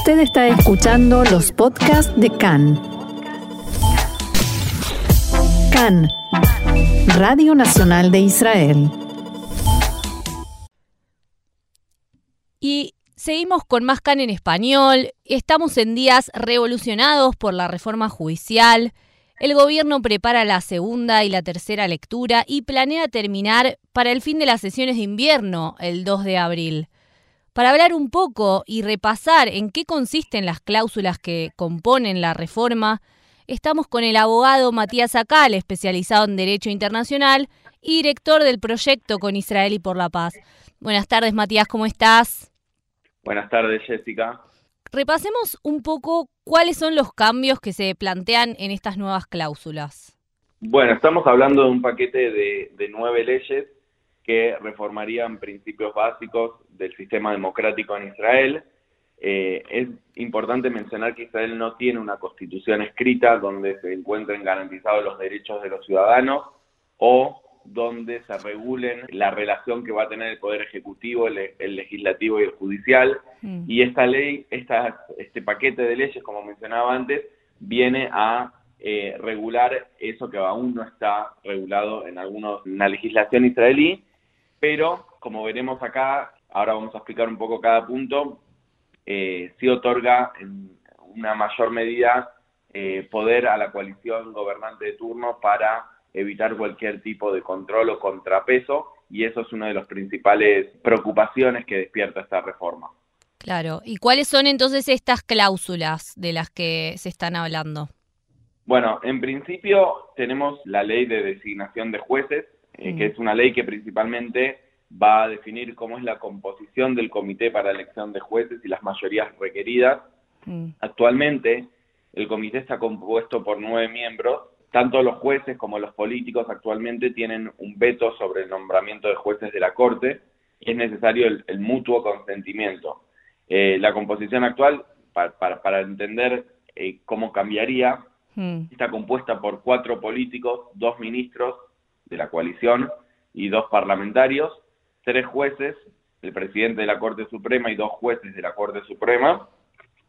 Usted está escuchando los podcasts de CAN. CAN, Radio Nacional de Israel. Y seguimos con más CAN en español. Estamos en días revolucionados por la reforma judicial. El gobierno prepara la segunda y la tercera lectura y planea terminar para el fin de las sesiones de invierno, el 2 de abril. Para hablar un poco y repasar en qué consisten las cláusulas que componen la reforma, estamos con el abogado Matías Acal, especializado en Derecho Internacional y director del proyecto con Israel y por la Paz. Buenas tardes, Matías, ¿cómo estás? Buenas tardes, Jessica. Repasemos un poco cuáles son los cambios que se plantean en estas nuevas cláusulas. Bueno, estamos hablando de un paquete de, de nueve leyes que reformarían principios básicos del sistema democrático en Israel. Eh, es importante mencionar que Israel no tiene una constitución escrita donde se encuentren garantizados los derechos de los ciudadanos o donde se regulen la relación que va a tener el Poder Ejecutivo, el, Legislativo y el Judicial. Mm. Y esta ley, esta, este paquete de leyes, como mencionaba antes, viene a eh, regular eso que aún no está regulado en, algunos, en la legislación israelí pero como veremos acá, ahora vamos a explicar un poco cada punto, eh, sí otorga en una mayor medida eh, poder a la coalición gobernante de turno para evitar cualquier tipo de control o contrapeso y eso es una de las principales preocupaciones que despierta esta reforma. Claro, ¿y cuáles son entonces estas cláusulas de las que se están hablando? Bueno, en principio tenemos la ley de designación de jueces, eh, que es una ley que principalmente va a definir cómo es la composición del comité para elección de jueces y las mayorías requeridas. Mm. Actualmente, el comité está compuesto por nueve miembros. Tanto los jueces como los políticos actualmente tienen un veto sobre el nombramiento de jueces de la Corte y es necesario el, mutuo consentimiento. Eh, la composición actual, para, entender eh, cómo cambiaría, mm. está compuesta por cuatro políticos, dos ministros de la coalición y dos parlamentarios, tres jueces, el presidente de la Corte Suprema y dos jueces de la Corte Suprema,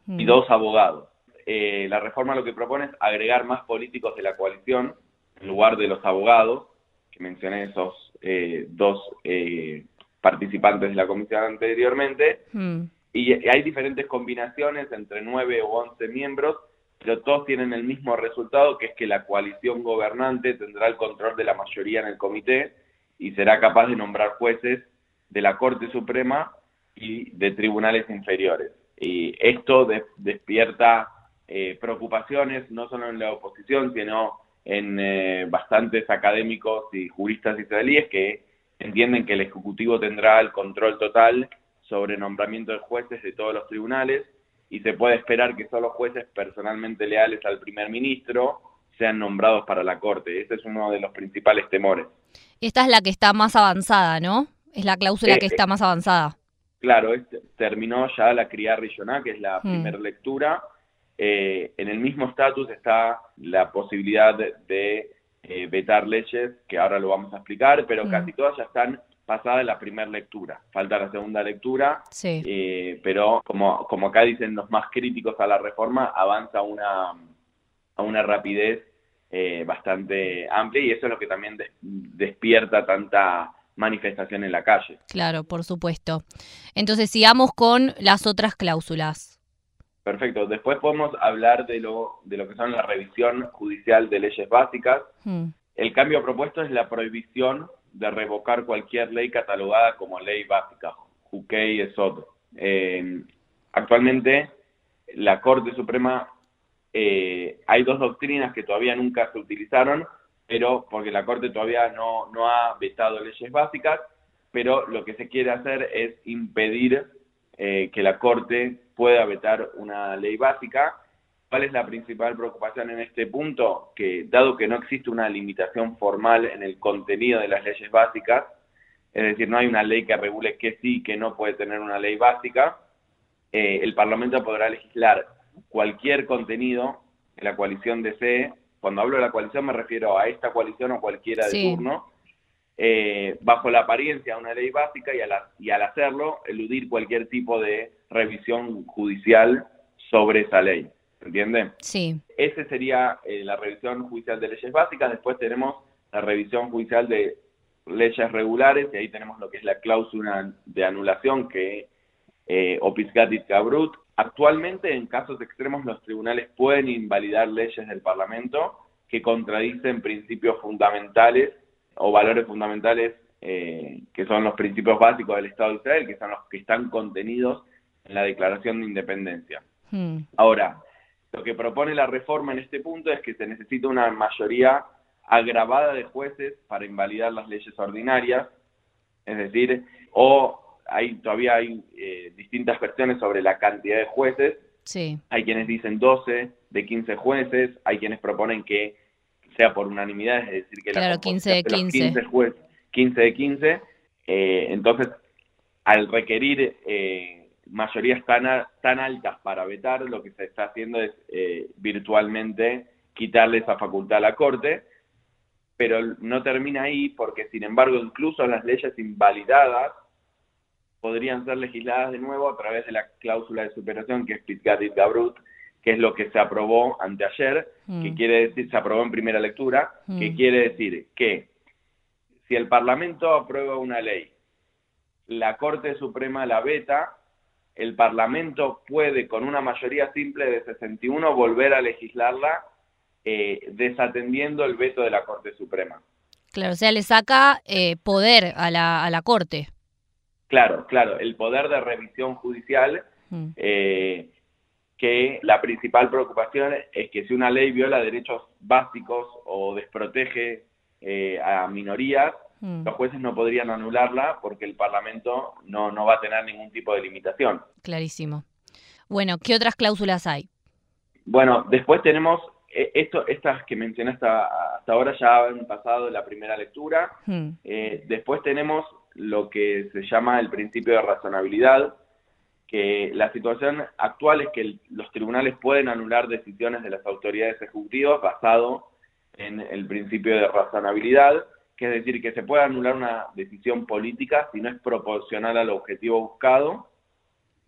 y mm. dos abogados. Eh, la reforma lo que propone es agregar más políticos de la coalición en lugar de los abogados, que mencioné esos eh, dos eh, participantes de la comisión anteriormente, mm. y hay diferentes combinaciones entre nueve o once miembros pero todos tienen el mismo resultado, que es que la coalición gobernante tendrá el control de la mayoría en el comité y será capaz de nombrar jueces de la Corte Suprema y de tribunales inferiores. Y esto despierta eh, preocupaciones no solo en la oposición, sino en eh, bastantes académicos y juristas israelíes que entienden que el Ejecutivo tendrá el control total sobre nombramiento de jueces de todos los tribunales y se puede esperar que solo jueces personalmente leales al primer ministro sean nombrados para la Corte. Ese es uno de los principales temores. Esta es la que está más avanzada, ¿no? Es la cláusula que está más avanzada. Claro, terminó ya la Criar Rishoná, que es la hmm. primera lectura. Eh, en el mismo estatus está la posibilidad de, eh, vetar leyes, que ahora lo vamos a explicar, pero hmm. casi todas ya están pasada la primera lectura. Falta la segunda lectura, eh, pero como, como acá dicen los más críticos a la reforma, avanza una, a una rapidez eh, bastante amplia y eso es lo que también despierta tanta manifestación en la calle. Claro, por supuesto. Entonces sigamos con las otras cláusulas. Perfecto. Después podemos hablar de lo, de lo que son la revisión judicial de leyes básicas. Hmm. El cambio propuesto es la prohibición de revocar cualquier ley catalogada como ley básica, Jukei es otro. Eh, actualmente, la Corte Suprema, eh, hay dos doctrinas que todavía nunca se utilizaron, pero porque la Corte todavía no, no ha vetado leyes básicas, pero lo que se quiere hacer es impedir eh, que la Corte pueda vetar una ley básica ¿Cuál es la principal preocupación en este punto? Que dado que no existe una limitación formal en el contenido de las leyes básicas, es decir, no hay una ley que regule qué sí y qué no puede tener una ley básica, eh, el Parlamento podrá legislar cualquier contenido que la coalición desee. Cuando hablo de la coalición me refiero a esta coalición o cualquiera de turno, eh, bajo la apariencia de una ley básica y, y al hacerlo eludir cualquier tipo de revisión judicial sobre esa ley. ¿Entiende? Sí. Ese sería eh, la revisión judicial de leyes básicas. Después tenemos la revisión judicial de leyes regulares, y ahí tenemos lo que es la cláusula de anulación que eh, Opiscatit Cabrut. Actualmente, en casos extremos, los tribunales pueden invalidar leyes del Parlamento que contradicen principios fundamentales o valores fundamentales eh, que son los principios básicos del Estado de Israel, que son los que están contenidos en la Declaración de Independencia. Hmm. Ahora, lo que propone la reforma en este punto es que se necesita una mayoría agravada de jueces para invalidar las leyes ordinarias, es decir, o hay todavía hay eh, distintas versiones sobre la cantidad de jueces. Sí. Hay quienes dicen 12 de 15 jueces, hay quienes proponen que sea por unanimidad, es decir, que la 15 de 15. 15, jueces, 15 de 15. Eh, entonces, al requerir eh, mayorías tan, tan altas para vetar, lo que se está haciendo es eh, virtualmente quitarle esa facultad a la Corte, pero no termina ahí porque, sin embargo, incluso las leyes invalidadas podrían ser legisladas de nuevo a través de la cláusula de superación que es Pitgatit Gabrut, que es lo que se aprobó anteayer, que mm. quiere decir, se aprobó en primera lectura, que mm. quiere decir que si el Parlamento aprueba una ley, la Corte Suprema la veta, el Parlamento puede, con una mayoría simple de 61, volver a legislarla eh, desatendiendo el veto de la Corte Suprema. Claro, o sea, le saca eh, poder a la, a la Corte. Claro, claro, el poder de revisión judicial, mm. eh, que la principal preocupación es que si una ley viola derechos básicos o desprotege a minorías, Mm. Los jueces no podrían anularla porque el Parlamento no, no va a tener ningún tipo de limitación. Clarísimo. Bueno, ¿qué otras cláusulas hay? Bueno, después tenemos eh, esto, estas que mencioné hasta, ahora ya han pasado la primera lectura. Mm. Eh, después tenemos lo que se llama el principio de razonabilidad, que la situación actual es que los tribunales pueden anular decisiones de las autoridades ejecutivas basado en el principio de razonabilidad es decir, que se puede anular una decisión política si no es proporcional al objetivo buscado,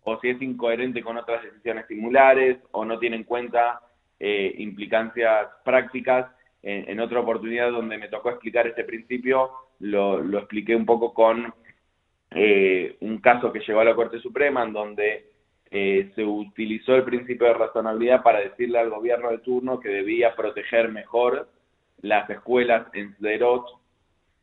o si es incoherente con otras decisiones similares, o no tiene en cuenta eh, implicancias prácticas. En, otra oportunidad donde me tocó explicar este principio, lo, expliqué un poco con eh, un caso que llegó a la Corte Suprema, en donde eh, se utilizó el principio de razonabilidad para decirle al gobierno de turno que debía proteger mejor las escuelas en Sderot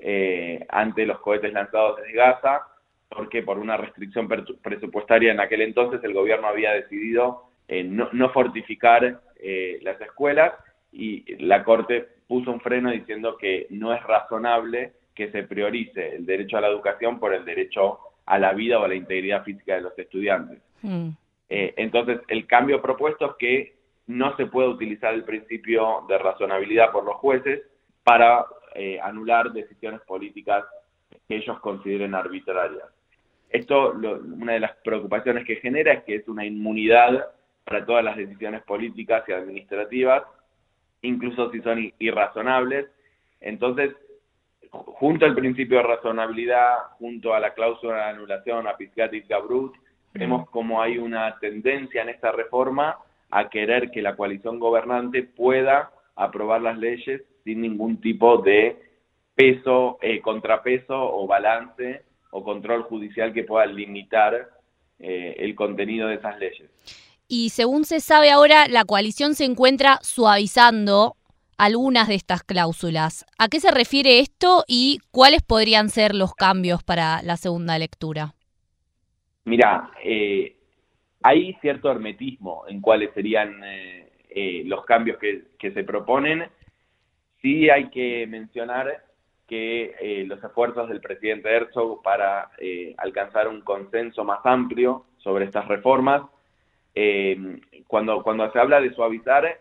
eh, ante los cohetes lanzados desde Gaza, porque por una restricción presupuestaria en aquel entonces el gobierno había decidido eh, no, fortificar eh, las escuelas y la Corte puso un freno diciendo que no es razonable que se priorice el derecho a la educación por el derecho a la vida o a la integridad física de los estudiantes. Mm. entonces, el cambio propuesto es que no se puede utilizar el principio de razonabilidad por los jueces para eh, anular decisiones políticas que ellos consideren arbitrarias. Esto, una de las preocupaciones que genera es que es una inmunidad para todas las decisiones políticas y administrativas, incluso si son irrazonables. Entonces, junto al principio de razonabilidad, junto a la cláusula de anulación, a Piscatis Gabrut, vemos como hay una tendencia en esta reforma a querer que la coalición gobernante pueda aprobar las leyes sin ningún tipo de peso, eh, contrapeso o balance o control judicial que pueda limitar eh, el contenido de esas leyes. Y según se sabe ahora, la coalición se encuentra suavizando algunas de estas cláusulas. ¿A qué se refiere esto y cuáles podrían ser los cambios para la segunda lectura? Mira, eh, hay cierto hermetismo en cuáles serían los cambios que, que se proponen Sí hay que mencionar que eh, los esfuerzos del presidente Herzog para eh, alcanzar un consenso más amplio sobre estas reformas, eh, cuando, cuando se habla de suavizar,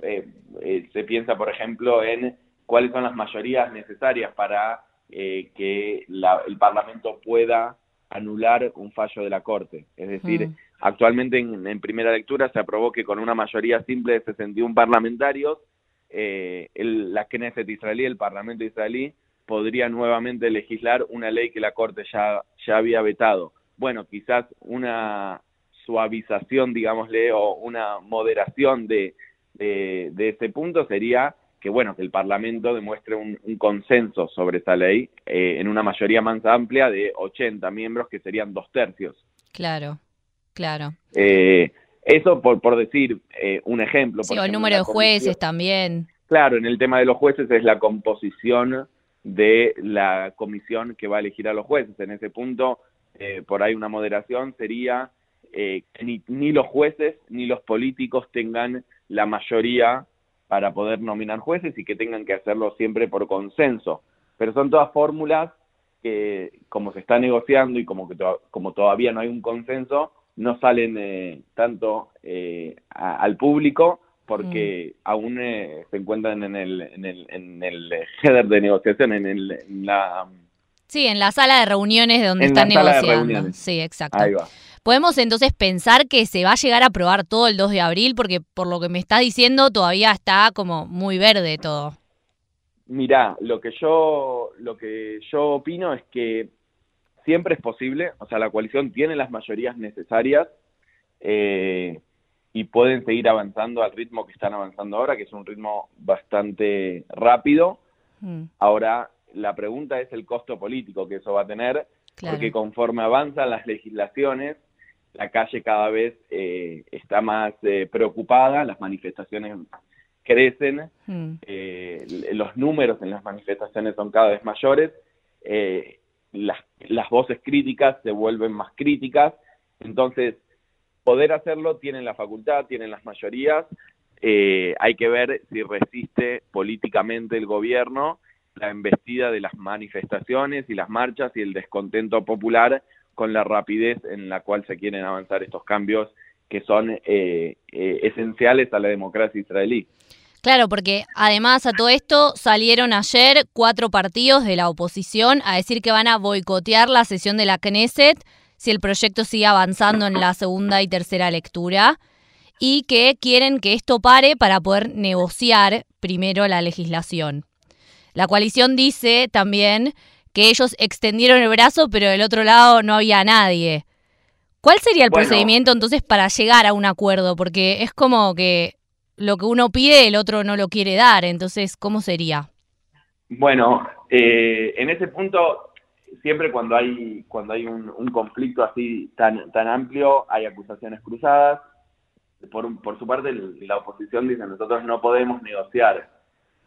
se piensa, por ejemplo, en cuáles son las mayorías necesarias para que el Parlamento pueda anular un fallo de la Corte. Es decir, mm. actualmente en, en, primera lectura se aprobó que con una mayoría simple de 61 parlamentarios eh, el, la Knesset israelí, el Parlamento israelí, podría nuevamente legislar una ley que la Corte ya, ya había vetado. Bueno, quizás una suavización, digámosle, o una moderación de, de, ese punto sería que, bueno, que el Parlamento demuestre un, consenso sobre esa ley eh, en una mayoría más amplia de 80 miembros, que serían dos tercios. Claro, claro. Eh, eso por, por decir eh, un ejemplo. sí, o el número de jueces también. Claro, en el tema de los jueces es la composición de la comisión que va a elegir a los jueces. En ese punto, eh, por ahí una moderación sería eh, que ni, ni, los jueces ni los políticos tengan la mayoría para poder nominar jueces y que tengan que hacerlo siempre por consenso. Pero son todas fórmulas que, como se está negociando y como, que como todavía no hay un consenso, no salen eh, tanto al público porque mm. aún eh, se encuentran en el, en el, en el header de negociación, en, el, la... Sí, en la sala de reuniones donde están negociando. Sí, exacto. Podemos entonces pensar que se va a llegar a aprobar todo el 2 de abril, porque por lo que me está diciendo todavía está como muy verde todo. Mirá, lo que yo, lo que yo opino es que siempre es posible, o sea, la coalición tiene las mayorías necesarias, eh, y pueden seguir avanzando al ritmo que están avanzando ahora, que es un ritmo bastante rápido. Mm. Ahora, la pregunta es el costo político que eso va a tener, porque conforme avanzan las legislaciones, la calle cada vez eh, está más eh, preocupada, las manifestaciones crecen, mm. eh, los números en las manifestaciones son cada vez mayores, las, las voces críticas se vuelven más críticas, entonces poder hacerlo, tienen la facultad, tienen las mayorías, eh, hay que ver si resiste políticamente el gobierno la embestida de las manifestaciones y las marchas y el descontento popular con la rapidez en la cual se quieren avanzar estos cambios que son eh, eh, esenciales a la democracia israelí. Claro, porque además a todo esto salieron ayer cuatro partidos de la oposición a decir que van a boicotear la sesión de la Knesset si el proyecto sigue avanzando en la segunda y tercera lectura y que quieren que esto pare para poder negociar primero la legislación. La coalición dice también que ellos extendieron el brazo, pero del otro lado no había nadie. ¿Cuál sería el procedimiento entonces para llegar a un acuerdo? Porque es como que lo que uno pide el otro no lo quiere dar, entonces, ¿cómo sería? Bueno, eh, en ese punto siempre cuando hay cuando hay un, conflicto así tan tan amplio hay acusaciones cruzadas por, por su parte la oposición dice nosotros no podemos negociar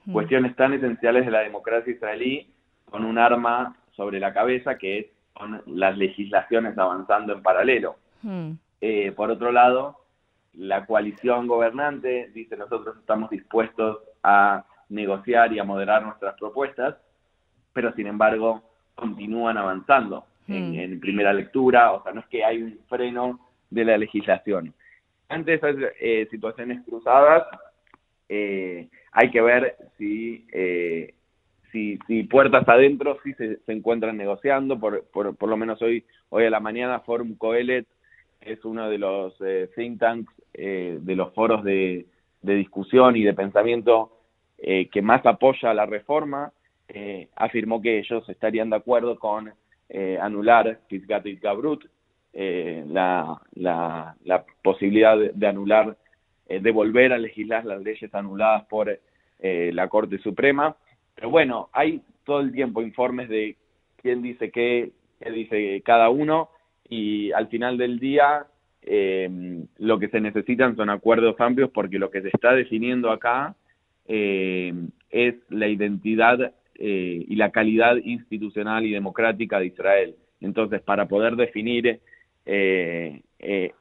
mm. cuestiones tan esenciales de la democracia israelí con un arma sobre la cabeza que es con las legislaciones avanzando en paralelo mm. eh, por otro lado la coalición gobernante dice nosotros estamos dispuestos a negociar y a moderar nuestras propuestas pero sin embargo continúan avanzando en, hmm. primera lectura, o sea, no es que hay un freno de la legislación. Ante esas eh, situaciones cruzadas, eh, hay que ver si, eh, si, si, puertas adentro sí se, se encuentran negociando, por, por, por, lo menos hoy, hoy a la mañana Forum Coelet es uno de los think tanks, de los foros de, de, discusión y de pensamiento que más apoya la reforma, eh, afirmó que ellos estarían de acuerdo con eh, anular Pisgat y Gabrut, eh, la, la, la, posibilidad de, anular, de volver a legislar las leyes anuladas por la Corte Suprema. Pero bueno, hay todo el tiempo informes de quién dice qué, qué dice cada uno, y al final del día lo que se necesitan son acuerdos amplios porque lo que se está definiendo acá es la identidad eh, y la calidad institucional y democrática de Israel. Entonces, para poder definir eh, eh,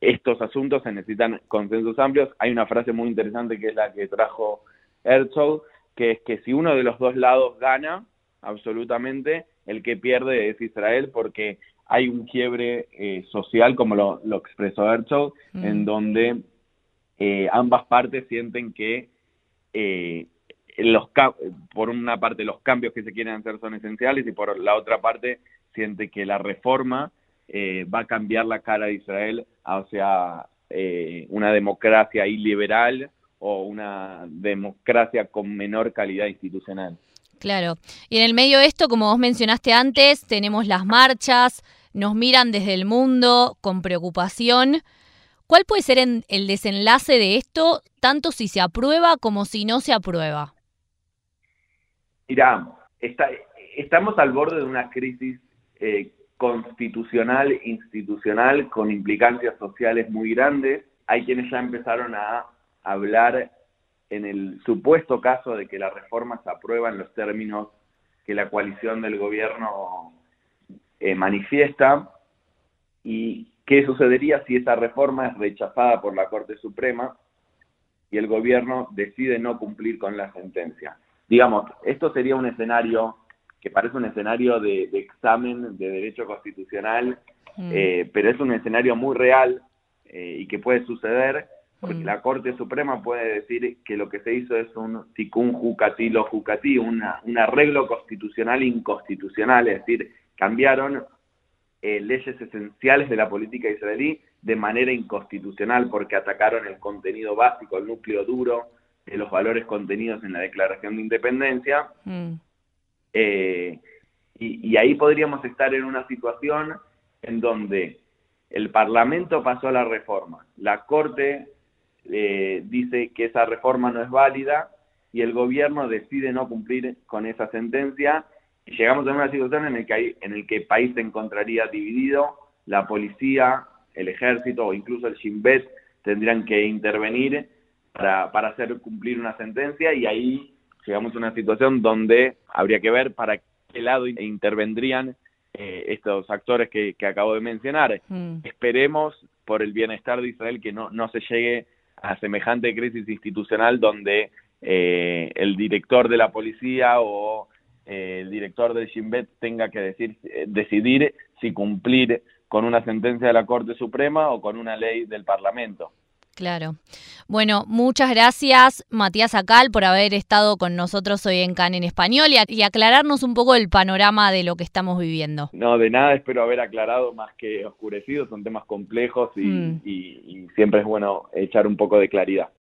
estos asuntos se necesitan consensos amplios. Hay una frase muy interesante que es la que trajo Herzog, que es que si uno de los dos lados gana, absolutamente, el que pierde es Israel porque hay un quiebre social, como lo, expresó Herzog, mm. en donde ambas partes sienten que los por una parte los cambios que se quieren hacer son esenciales y por la otra parte siente que la reforma eh, va a cambiar la cara de Israel hacia eh, una democracia iliberal o una democracia con menor calidad institucional. Claro. Y en el medio de esto, como vos mencionaste antes, tenemos las marchas, nos miran desde el mundo con preocupación. ¿Cuál puede ser el desenlace de esto, tanto si se aprueba como si no se aprueba? Mira, estamos al borde de una crisis eh, constitucional, institucional, con implicancias sociales muy grandes. Hay quienes ya empezaron a hablar en el supuesto caso de que la reforma se aprueba en los términos que la coalición del gobierno eh, manifiesta y qué sucedería si esa reforma es rechazada por la Corte Suprema y el gobierno decide no cumplir con la sentencia. Digamos, esto sería un escenario que parece un escenario de, examen de derecho constitucional, mm. eh, pero es un escenario muy real eh, y que puede suceder porque mm. la Corte Suprema puede decir que lo que se hizo es un ticún jucatí lo jucatí, una, un arreglo constitucional inconstitucional, es decir, cambiaron eh, leyes esenciales de la política israelí de manera inconstitucional porque atacaron el contenido básico, el núcleo duro de los valores contenidos en la Declaración de Independencia. Mm. Eh, y, y ahí podríamos estar en una situación en donde el Parlamento pasó a la reforma, la Corte eh, dice que esa reforma no es válida y el gobierno decide no cumplir con esa sentencia y llegamos a una situación en el que, en el que el país se encontraría dividido, la policía, el ejército o incluso el Shin Bet tendrían que intervenir para, para hacer cumplir una sentencia y ahí llegamos a una situación donde habría que ver para qué lado intervendrían eh, estos actores que, acabo de mencionar. Mm. Esperemos por el bienestar de Israel que no, no se llegue a semejante crisis institucional donde eh, el director de la policía o eh, el director del Shin Bet tenga que decir, eh, decidir si cumplir con una sentencia de la Corte Suprema o con una ley del Parlamento. Claro. Bueno, muchas gracias Matías Acal por haber estado con nosotros hoy en CAN en español y, aclararnos un poco el panorama de lo que estamos viviendo. No, de nada, espero haber aclarado más que oscurecido, son temas complejos y, mm. y siempre es bueno echar un poco de claridad.